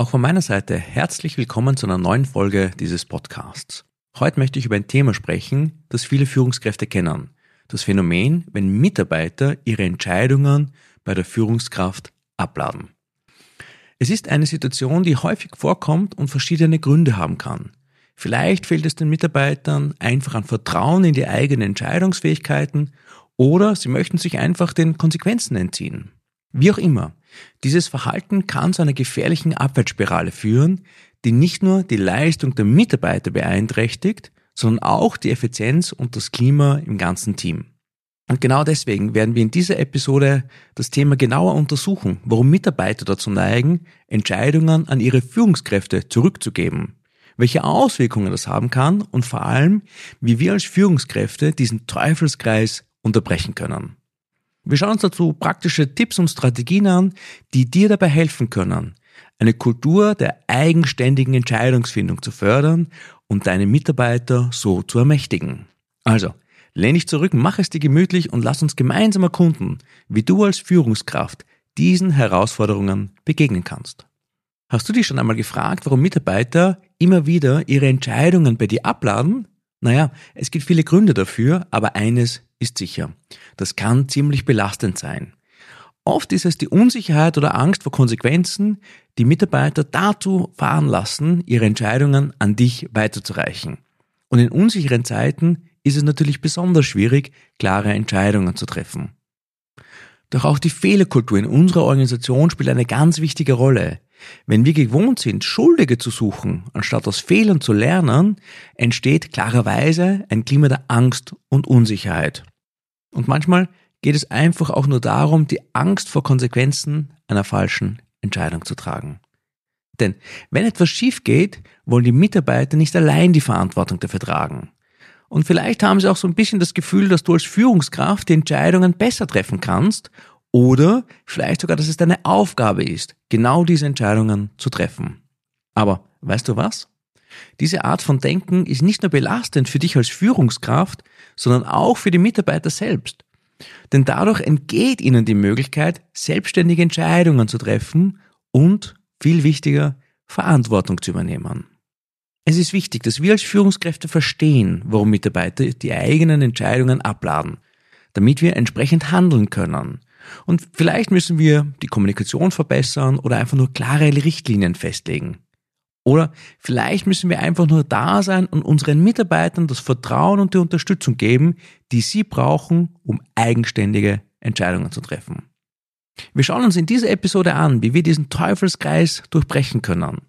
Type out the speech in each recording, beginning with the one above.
Auch von meiner Seite herzlich willkommen zu einer neuen Folge dieses Podcasts. Heute möchte ich über ein Thema sprechen, das viele Führungskräfte kennen. Das Phänomen, wenn Mitarbeiter ihre Entscheidungen bei der Führungskraft abladen. Es ist eine Situation, die häufig vorkommt und verschiedene Gründe haben kann. Vielleicht fehlt es den Mitarbeitern einfach an Vertrauen in die eigenen Entscheidungsfähigkeiten oder sie möchten sich einfach den Konsequenzen entziehen. Wie auch immer, dieses Verhalten kann zu einer gefährlichen Abwärtsspirale führen, die nicht nur die Leistung der Mitarbeiter beeinträchtigt, sondern auch die Effizienz und das Klima im ganzen Team. Und genau deswegen werden wir in dieser Episode das Thema genauer untersuchen, warum Mitarbeiter dazu neigen, Entscheidungen an ihre Führungskräfte zurückzugeben, welche Auswirkungen das haben kann und vor allem, wie wir als Führungskräfte diesen Teufelskreis unterbrechen können. Wir schauen uns dazu praktische Tipps und Strategien an, die dir dabei helfen können, eine Kultur der eigenständigen Entscheidungsfindung zu fördern und deine Mitarbeiter so zu ermächtigen. Also, lehn dich zurück, mach es dir gemütlich und lass uns gemeinsam erkunden, wie du als Führungskraft diesen Herausforderungen begegnen kannst. Hast du dich schon einmal gefragt, warum Mitarbeiter immer wieder ihre Entscheidungen bei dir abladen? Naja, es gibt viele Gründe dafür, aber eines ist sicher. Das kann ziemlich belastend sein. Oft ist es die Unsicherheit oder Angst vor Konsequenzen, die Mitarbeiter dazu veranlassen, ihre Entscheidungen an dich weiterzureichen. Und in unsicheren Zeiten ist es natürlich besonders schwierig, klare Entscheidungen zu treffen. Doch auch die Fehlerkultur in unserer Organisation spielt eine ganz wichtige Rolle. Wenn wir gewohnt sind, Schuldige zu suchen, anstatt aus Fehlern zu lernen, entsteht klarerweise ein Klima der Angst und Unsicherheit. Und manchmal geht es einfach auch nur darum, die Angst vor Konsequenzen einer falschen Entscheidung zu tragen. Denn wenn etwas schief geht, wollen die Mitarbeiter nicht allein die Verantwortung dafür tragen. Und vielleicht haben sie auch so ein bisschen das Gefühl, dass du als Führungskraft die Entscheidungen besser treffen kannst oder vielleicht sogar, dass es deine Aufgabe ist, genau diese Entscheidungen zu treffen. Aber weißt du was? Diese Art von Denken ist nicht nur belastend für dich als Führungskraft, sondern auch für die Mitarbeiter selbst. Denn dadurch entgeht ihnen die Möglichkeit, selbstständige Entscheidungen zu treffen und, viel wichtiger, Verantwortung zu übernehmen. Es ist wichtig, dass wir als Führungskräfte verstehen, warum Mitarbeiter die eigenen Entscheidungen abladen, damit wir entsprechend handeln können. Und vielleicht müssen wir die Kommunikation verbessern oder einfach nur klare Richtlinien festlegen. Oder vielleicht müssen wir einfach nur da sein und unseren Mitarbeitern das Vertrauen und die Unterstützung geben, die sie brauchen, um eigenständige Entscheidungen zu treffen. Wir schauen uns in dieser Episode an, wie wir diesen Teufelskreis durchbrechen können.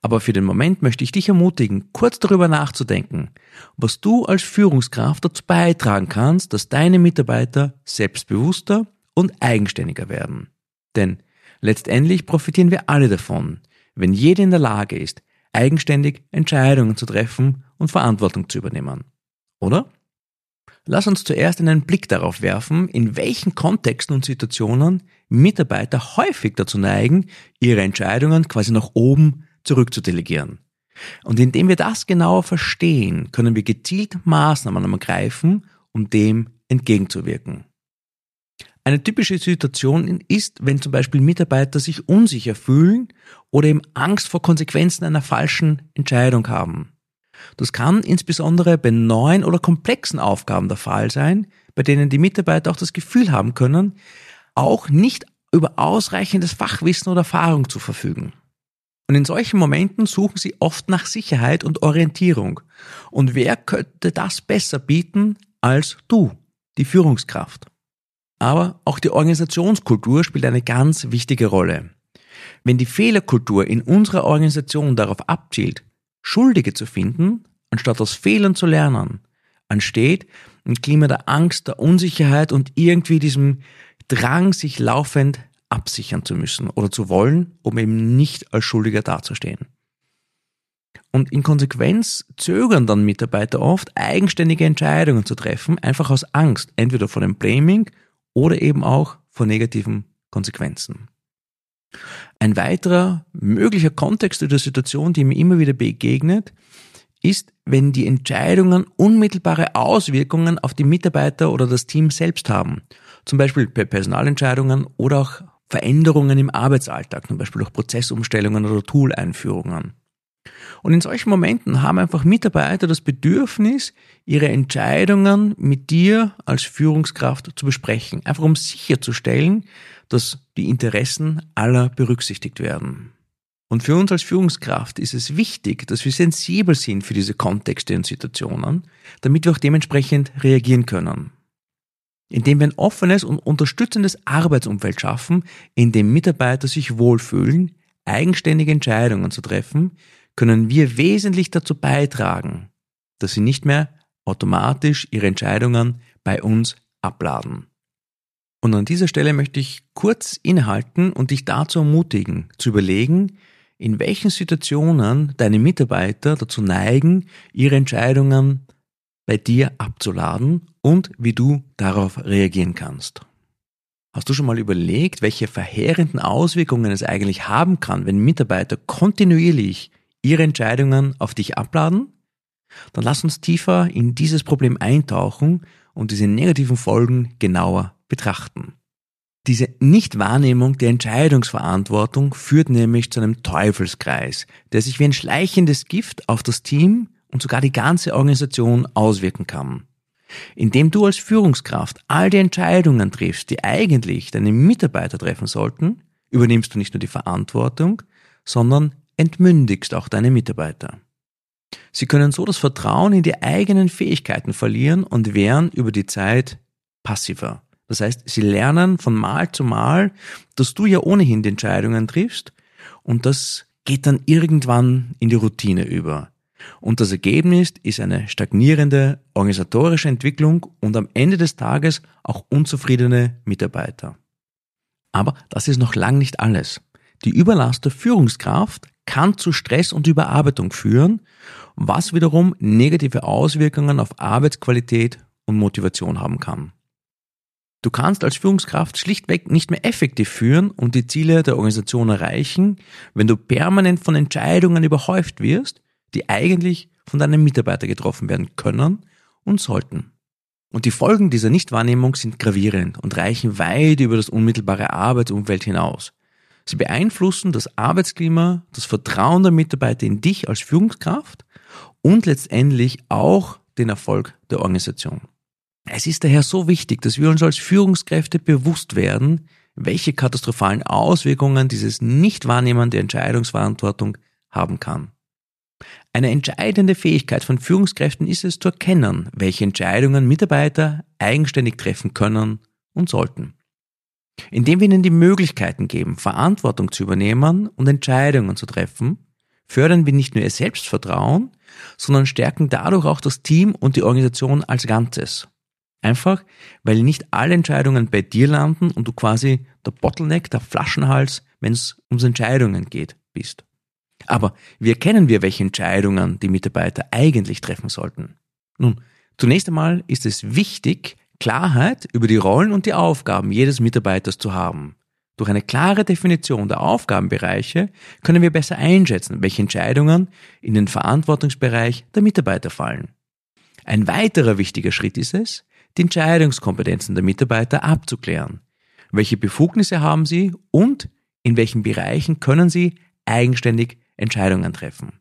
Aber für den Moment möchte ich dich ermutigen, kurz darüber nachzudenken, was du als Führungskraft dazu beitragen kannst, dass deine Mitarbeiter selbstbewusster und eigenständiger werden. Denn letztendlich profitieren wir alle davon, wenn jeder in der Lage ist, eigenständig Entscheidungen zu treffen und Verantwortung zu übernehmen. Oder? Lass uns zuerst einen Blick darauf werfen, in welchen Kontexten und Situationen Mitarbeiter häufig dazu neigen, ihre Entscheidungen quasi nach oben zurückzudelegieren. Und indem wir das genauer verstehen, können wir gezielt Maßnahmen ergreifen, um dem entgegenzuwirken. Eine typische Situation ist, wenn zum Beispiel Mitarbeiter sich unsicher fühlen oder eben Angst vor Konsequenzen einer falschen Entscheidung haben. Das kann insbesondere bei neuen oder komplexen Aufgaben der Fall sein, bei denen die Mitarbeiter auch das Gefühl haben können, auch nicht über ausreichendes Fachwissen oder Erfahrung zu verfügen. Und in solchen Momenten suchen sie oft nach Sicherheit und Orientierung. Und wer könnte das besser bieten als du, die Führungskraft? Aber auch die Organisationskultur spielt eine ganz wichtige Rolle. Wenn die Fehlerkultur in unserer Organisation darauf abzielt, Schuldige zu finden, anstatt aus Fehlern zu lernen, entsteht ein Klima der Angst, der Unsicherheit und irgendwie diesem Drang, sich laufend absichern zu müssen oder zu wollen, um eben nicht als Schuldiger dazustehen. Und in Konsequenz zögern dann Mitarbeiter oft, eigenständige Entscheidungen zu treffen, einfach aus Angst, entweder vor dem Blaming oder eben auch vor negativen Konsequenzen. Ein weiterer möglicher Kontext der Situation, die mir immer wieder begegnet, ist, wenn die Entscheidungen unmittelbare Auswirkungen auf die Mitarbeiter oder das Team selbst haben. Zum Beispiel bei Personalentscheidungen oder auch Veränderungen im Arbeitsalltag, zum Beispiel durch Prozessumstellungen oder Tool-Einführungen. Und in solchen Momenten haben einfach Mitarbeiter das Bedürfnis, ihre Entscheidungen mit dir als Führungskraft zu besprechen, einfach um sicherzustellen, dass die Interessen aller berücksichtigt werden. Und für uns als Führungskraft ist es wichtig, dass wir sensibel sind für diese Kontexte und Situationen, damit wir auch dementsprechend reagieren können. Indem wir ein offenes und unterstützendes Arbeitsumfeld schaffen, in dem Mitarbeiter sich wohlfühlen, eigenständige Entscheidungen zu treffen, können wir wesentlich dazu beitragen, dass sie nicht mehr automatisch ihre Entscheidungen bei uns abladen. Und an dieser Stelle möchte ich kurz innehalten und dich dazu ermutigen, zu überlegen, in welchen Situationen deine Mitarbeiter dazu neigen, ihre Entscheidungen bei dir abzuladen und wie du darauf reagieren kannst. Hast du schon mal überlegt, welche verheerenden Auswirkungen es eigentlich haben kann, wenn Mitarbeiter kontinuierlich ihre Entscheidungen auf dich abladen? Dann lass uns tiefer in dieses Problem eintauchen und diese negativen Folgen genauer betrachten. Diese Nichtwahrnehmung der Entscheidungsverantwortung führt nämlich zu einem Teufelskreis, der sich wie ein schleichendes Gift auf das Team und sogar die ganze Organisation auswirken kann. Indem du als Führungskraft all die Entscheidungen triffst, die eigentlich deine Mitarbeiter treffen sollten, übernimmst du nicht nur die Verantwortung, sondern entmündigst auch deine Mitarbeiter. Sie können so das Vertrauen in die eigenen Fähigkeiten verlieren und werden über die Zeit passiver. Das heißt, sie lernen von Mal zu Mal, dass du ja ohnehin die Entscheidungen triffst und das geht dann irgendwann in die Routine über. Und das Ergebnis ist eine stagnierende organisatorische Entwicklung und am Ende des Tages auch unzufriedene Mitarbeiter. Aber das ist noch lang nicht alles. Die Überlast der Führungskraft kann zu Stress und Überarbeitung führen, was wiederum negative Auswirkungen auf Arbeitsqualität und Motivation haben kann. Du kannst als Führungskraft schlichtweg nicht mehr effektiv führen und die Ziele der Organisation erreichen, wenn du permanent von Entscheidungen überhäuft wirst, die eigentlich von deinen Mitarbeitern getroffen werden können und sollten. Und die Folgen dieser Nichtwahrnehmung sind gravierend und reichen weit über das unmittelbare Arbeitsumfeld hinaus. Sie beeinflussen das Arbeitsklima, das Vertrauen der Mitarbeiter in dich als Führungskraft und letztendlich auch den Erfolg der Organisation. Es ist daher so wichtig, dass wir uns als Führungskräfte bewusst werden, welche katastrophalen Auswirkungen dieses Nichtwahrnehmen der Entscheidungsverantwortung haben kann. Eine entscheidende Fähigkeit von Führungskräften ist es zu erkennen, welche Entscheidungen Mitarbeiter eigenständig treffen können und sollten. Indem wir ihnen die Möglichkeiten geben, Verantwortung zu übernehmen und Entscheidungen zu treffen, fördern wir nicht nur ihr Selbstvertrauen, sondern stärken dadurch auch das Team und die Organisation als Ganzes. Einfach, weil nicht alle Entscheidungen bei dir landen und du quasi der Bottleneck, der Flaschenhals, wenn es ums Entscheidungen geht, bist. Aber wie erkennen wir, welche Entscheidungen die Mitarbeiter eigentlich treffen sollten? Nun, zunächst einmal ist es wichtig, Klarheit über die Rollen und die Aufgaben jedes Mitarbeiters zu haben. Durch eine klare Definition der Aufgabenbereiche können wir besser einschätzen, welche Entscheidungen in den Verantwortungsbereich der Mitarbeiter fallen. Ein weiterer wichtiger Schritt ist es, die Entscheidungskompetenzen der Mitarbeiter abzuklären. Welche Befugnisse haben sie und in welchen Bereichen können sie eigenständig Entscheidungen treffen?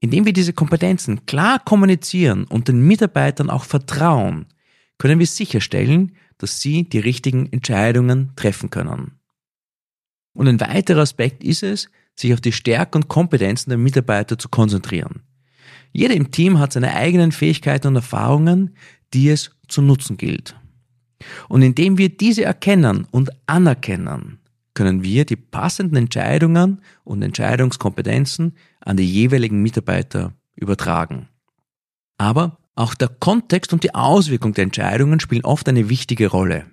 Indem wir diese Kompetenzen klar kommunizieren und den Mitarbeitern auch vertrauen, können wir sicherstellen, dass sie die richtigen Entscheidungen treffen können. Und ein weiterer Aspekt ist es, sich auf die Stärken und Kompetenzen der Mitarbeiter zu konzentrieren. Jeder im Team hat seine eigenen Fähigkeiten und Erfahrungen, die es zu nutzen gilt. Und indem wir diese erkennen und anerkennen, können wir die passenden Entscheidungen und Entscheidungskompetenzen an die jeweiligen Mitarbeiter übertragen. Aber auch der Kontext und die Auswirkung der Entscheidungen spielen oft eine wichtige Rolle.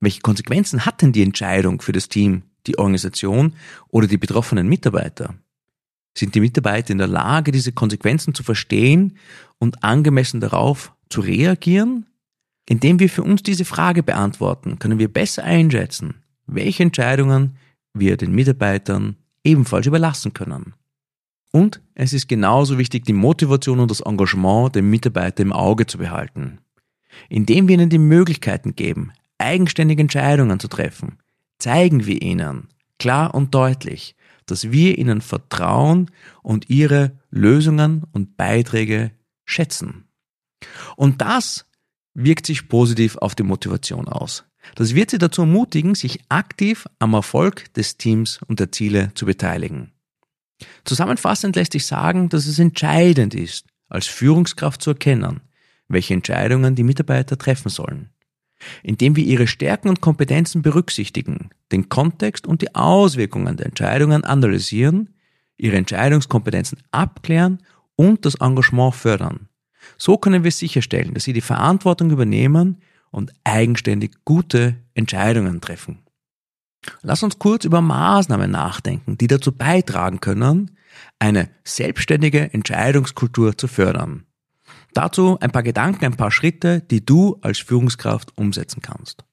Welche Konsequenzen hat denn die Entscheidung für das Team, die Organisation oder die betroffenen Mitarbeiter? Sind die Mitarbeiter in der Lage, diese Konsequenzen zu verstehen und angemessen darauf zu reagieren? Indem wir für uns diese Frage beantworten, können wir besser einschätzen, welche Entscheidungen wir den Mitarbeitern ebenfalls überlassen können. Und es ist genauso wichtig, die Motivation und das Engagement der Mitarbeiter im Auge zu behalten. Indem wir ihnen die Möglichkeiten geben, eigenständige Entscheidungen zu treffen, zeigen wir ihnen klar und deutlich, dass wir ihnen vertrauen und ihre Lösungen und Beiträge schätzen. Und das wirkt sich positiv auf die Motivation aus. Das wird sie dazu ermutigen, sich aktiv am Erfolg des Teams und der Ziele zu beteiligen. Zusammenfassend lässt sich sagen, dass es entscheidend ist, als Führungskraft zu erkennen, welche Entscheidungen die Mitarbeiter treffen sollen. Indem wir ihre Stärken und Kompetenzen berücksichtigen, den Kontext und die Auswirkungen der Entscheidungen analysieren, ihre Entscheidungskompetenzen abklären und das Engagement fördern. So können wir sicherstellen, dass sie die Verantwortung übernehmen und eigenständig gute Entscheidungen treffen. Lass uns kurz über Maßnahmen nachdenken, die dazu beitragen können, eine selbstständige Entscheidungskultur zu fördern. Dazu ein paar Gedanken, ein paar Schritte, die du als Führungskraft umsetzen kannst.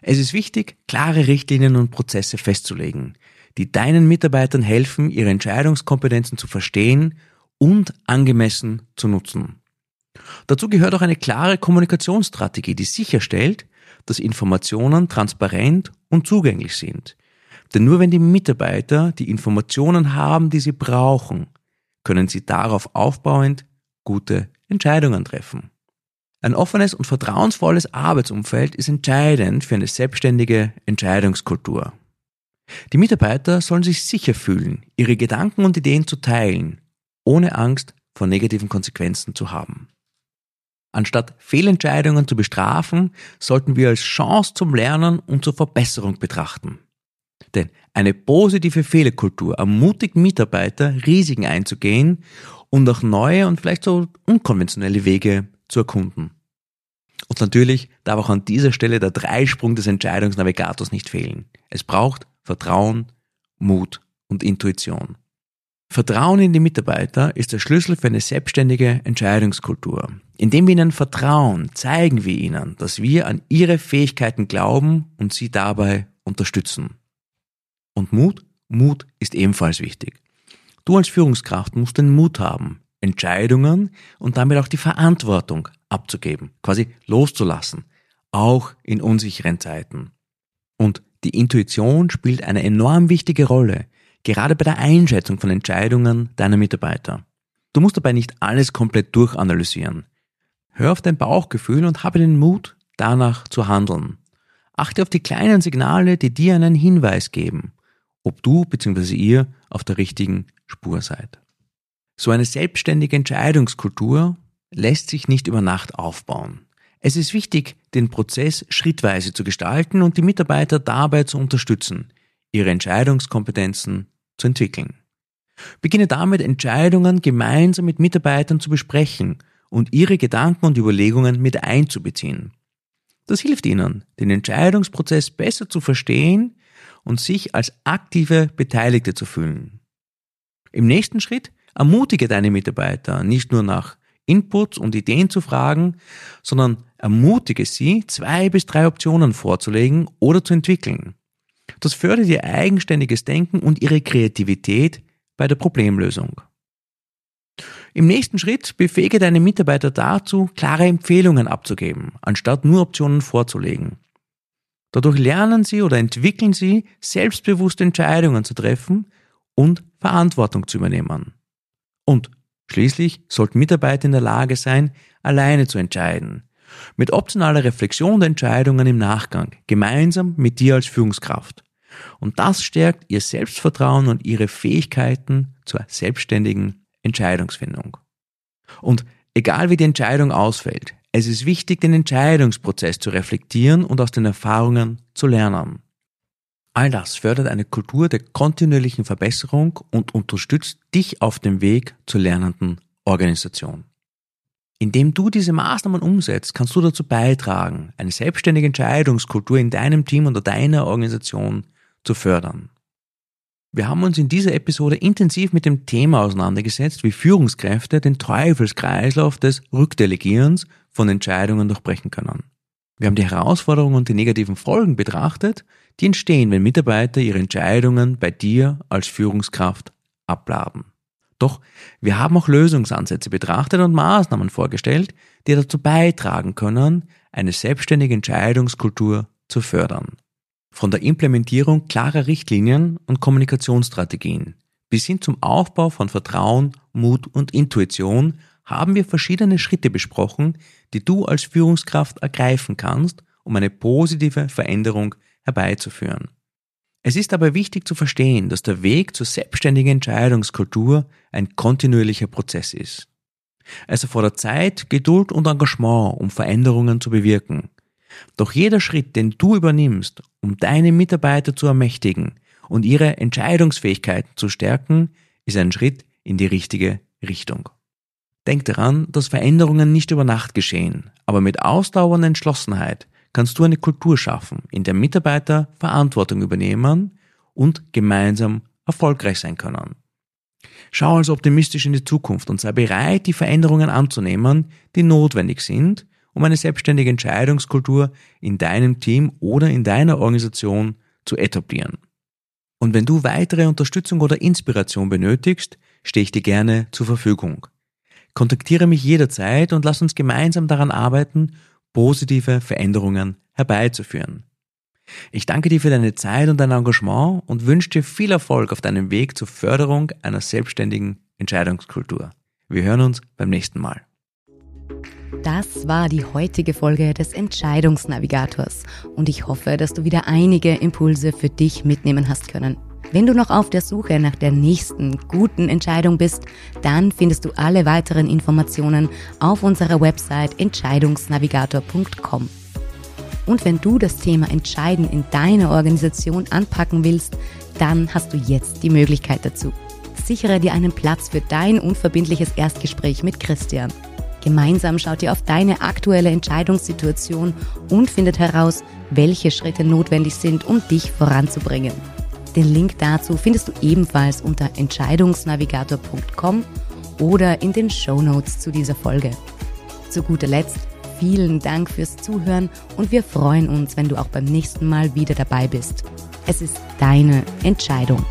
Es ist wichtig, klare Richtlinien und Prozesse festzulegen, die deinen Mitarbeitern helfen, ihre Entscheidungskompetenzen zu verstehen und angemessen zu nutzen. Dazu gehört auch eine klare Kommunikationsstrategie, die sicherstellt, dass Informationen transparent und zugänglich sind. Denn nur wenn die Mitarbeiter die Informationen haben, die sie brauchen, können sie darauf aufbauend gute Entscheidungen treffen. Ein offenes und vertrauensvolles Arbeitsumfeld ist entscheidend für eine selbstständige Entscheidungskultur. Die Mitarbeiter sollen sich sicher fühlen, ihre Gedanken und Ideen zu teilen, ohne Angst vor negativen Konsequenzen zu haben. Anstatt Fehlentscheidungen zu bestrafen, sollten wir als Chance zum Lernen und zur Verbesserung betrachten. Denn eine positive Fehlerkultur ermutigt Mitarbeiter, Risiken einzugehen und auch neue und vielleicht so unkonventionelle Wege zu erkunden. Und natürlich darf auch an dieser Stelle der Dreisprung des Entscheidungsnavigators nicht fehlen. Es braucht Vertrauen, Mut und Intuition. Vertrauen in die Mitarbeiter ist der Schlüssel für eine selbstständige Entscheidungskultur. Indem wir ihnen vertrauen, zeigen wir ihnen, dass wir an ihre Fähigkeiten glauben und sie dabei unterstützen. Und Mut? Mut ist ebenfalls wichtig. Du als Führungskraft musst den Mut haben, Entscheidungen und damit auch die Verantwortung abzugeben, quasi loszulassen, auch in unsicheren Zeiten. Und die Intuition spielt eine enorm wichtige Rolle, gerade bei der Einschätzung von Entscheidungen deiner Mitarbeiter. Du musst dabei nicht alles komplett durchanalysieren. Hör auf dein Bauchgefühl und habe den Mut, danach zu handeln. Achte auf die kleinen Signale, die dir einen Hinweis geben, ob du bzw. ihr auf der richtigen Spur seid. So eine selbstständige Entscheidungskultur lässt sich nicht über Nacht aufbauen. Es ist wichtig, den Prozess schrittweise zu gestalten und die Mitarbeiter dabei zu unterstützen, ihre Entscheidungskompetenzen zu entwickeln. Beginne damit, Entscheidungen gemeinsam mit Mitarbeitern zu besprechen und ihre Gedanken und Überlegungen mit einzubeziehen. Das hilft ihnen, den Entscheidungsprozess besser zu verstehen und sich als aktive Beteiligte zu fühlen. Im nächsten Schritt ermutige deine Mitarbeiter nicht nur nach Inputs und Ideen zu fragen, sondern ermutige sie, zwei bis drei Optionen vorzulegen oder zu entwickeln. Das fördert ihr eigenständiges Denken und ihre Kreativität bei der Problemlösung. Im nächsten Schritt befähige deine Mitarbeiter dazu, klare Empfehlungen abzugeben, anstatt nur Optionen vorzulegen. Dadurch lernen sie oder entwickeln sie, selbstbewusste Entscheidungen zu treffen und Verantwortung zu übernehmen. Und schließlich sollten Mitarbeiter in der Lage sein, alleine zu entscheiden, mit optionaler Reflexion der Entscheidungen im Nachgang, gemeinsam mit dir als Führungskraft. Und das stärkt ihr Selbstvertrauen und ihre Fähigkeiten zur selbstständigen Entscheidungsfindung. Und egal wie die Entscheidung ausfällt, es ist wichtig, den Entscheidungsprozess zu reflektieren und aus den Erfahrungen zu lernen. All das fördert eine Kultur der kontinuierlichen Verbesserung und unterstützt dich auf dem Weg zur lernenden Organisation. Indem du diese Maßnahmen umsetzt, kannst du dazu beitragen, eine selbstständige Entscheidungskultur in deinem Team oder deiner Organisation zu fördern. Wir haben uns in dieser Episode intensiv mit dem Thema auseinandergesetzt, wie Führungskräfte den Teufelskreislauf des Rückdelegierens von Entscheidungen durchbrechen können. Wir haben die Herausforderungen und die negativen Folgen betrachtet, die entstehen, wenn Mitarbeiter ihre Entscheidungen bei dir als Führungskraft abladen. Doch wir haben auch Lösungsansätze betrachtet und Maßnahmen vorgestellt, die dazu beitragen können, eine selbstständige Entscheidungskultur zu fördern. Von der Implementierung klarer Richtlinien und Kommunikationsstrategien bis hin zum Aufbau von Vertrauen, Mut und Intuition haben wir verschiedene Schritte besprochen, die du als Führungskraft ergreifen kannst, um eine positive Veränderung herbeizuführen. Es ist aber wichtig zu verstehen, dass der Weg zur selbstständigen Entscheidungskultur ein kontinuierlicher Prozess ist. Es erfordert Zeit, Geduld und Engagement, um Veränderungen zu bewirken. Doch jeder Schritt, den du übernimmst, um deine Mitarbeiter zu ermächtigen und ihre Entscheidungsfähigkeiten zu stärken, ist ein Schritt in die richtige Richtung. Denk daran, dass Veränderungen nicht über Nacht geschehen, aber mit Ausdauer und Entschlossenheit kannst du eine Kultur schaffen, in der Mitarbeiter Verantwortung übernehmen und gemeinsam erfolgreich sein können. Schau also optimistisch in die Zukunft und sei bereit, die Veränderungen anzunehmen, die notwendig sind, um eine selbstständige Entscheidungskultur in deinem Team oder in deiner Organisation zu etablieren. Und wenn du weitere Unterstützung oder Inspiration benötigst, stehe ich dir gerne zur Verfügung. Kontaktiere mich jederzeit und lass uns gemeinsam daran arbeiten, positive Veränderungen herbeizuführen. Ich danke dir für deine Zeit und dein Engagement und wünsche dir viel Erfolg auf deinem Weg zur Förderung einer selbstständigen Entscheidungskultur. Wir hören uns beim nächsten Mal. Das war die heutige Folge des Entscheidungsnavigators und ich hoffe, dass du wieder einige Impulse für dich mitnehmen hast können. Wenn du noch auf der Suche nach der nächsten guten Entscheidung bist, dann findest du alle weiteren Informationen auf unserer Website entscheidungsnavigator.com. Und wenn du das Thema Entscheiden in deiner Organisation anpacken willst, dann hast du jetzt die Möglichkeit dazu. Sichere dir einen Platz für dein unverbindliches Erstgespräch mit Christian. Gemeinsam schaut ihr auf deine aktuelle Entscheidungssituation und findet heraus, welche Schritte notwendig sind, um dich voranzubringen. Den Link dazu findest du ebenfalls unter entscheidungsnavigator.com oder in den Show Notes zu dieser Folge. Zu guter Letzt vielen Dank fürs Zuhören und wir freuen uns, wenn du auch beim nächsten Mal wieder dabei bist. Es ist deine Entscheidung.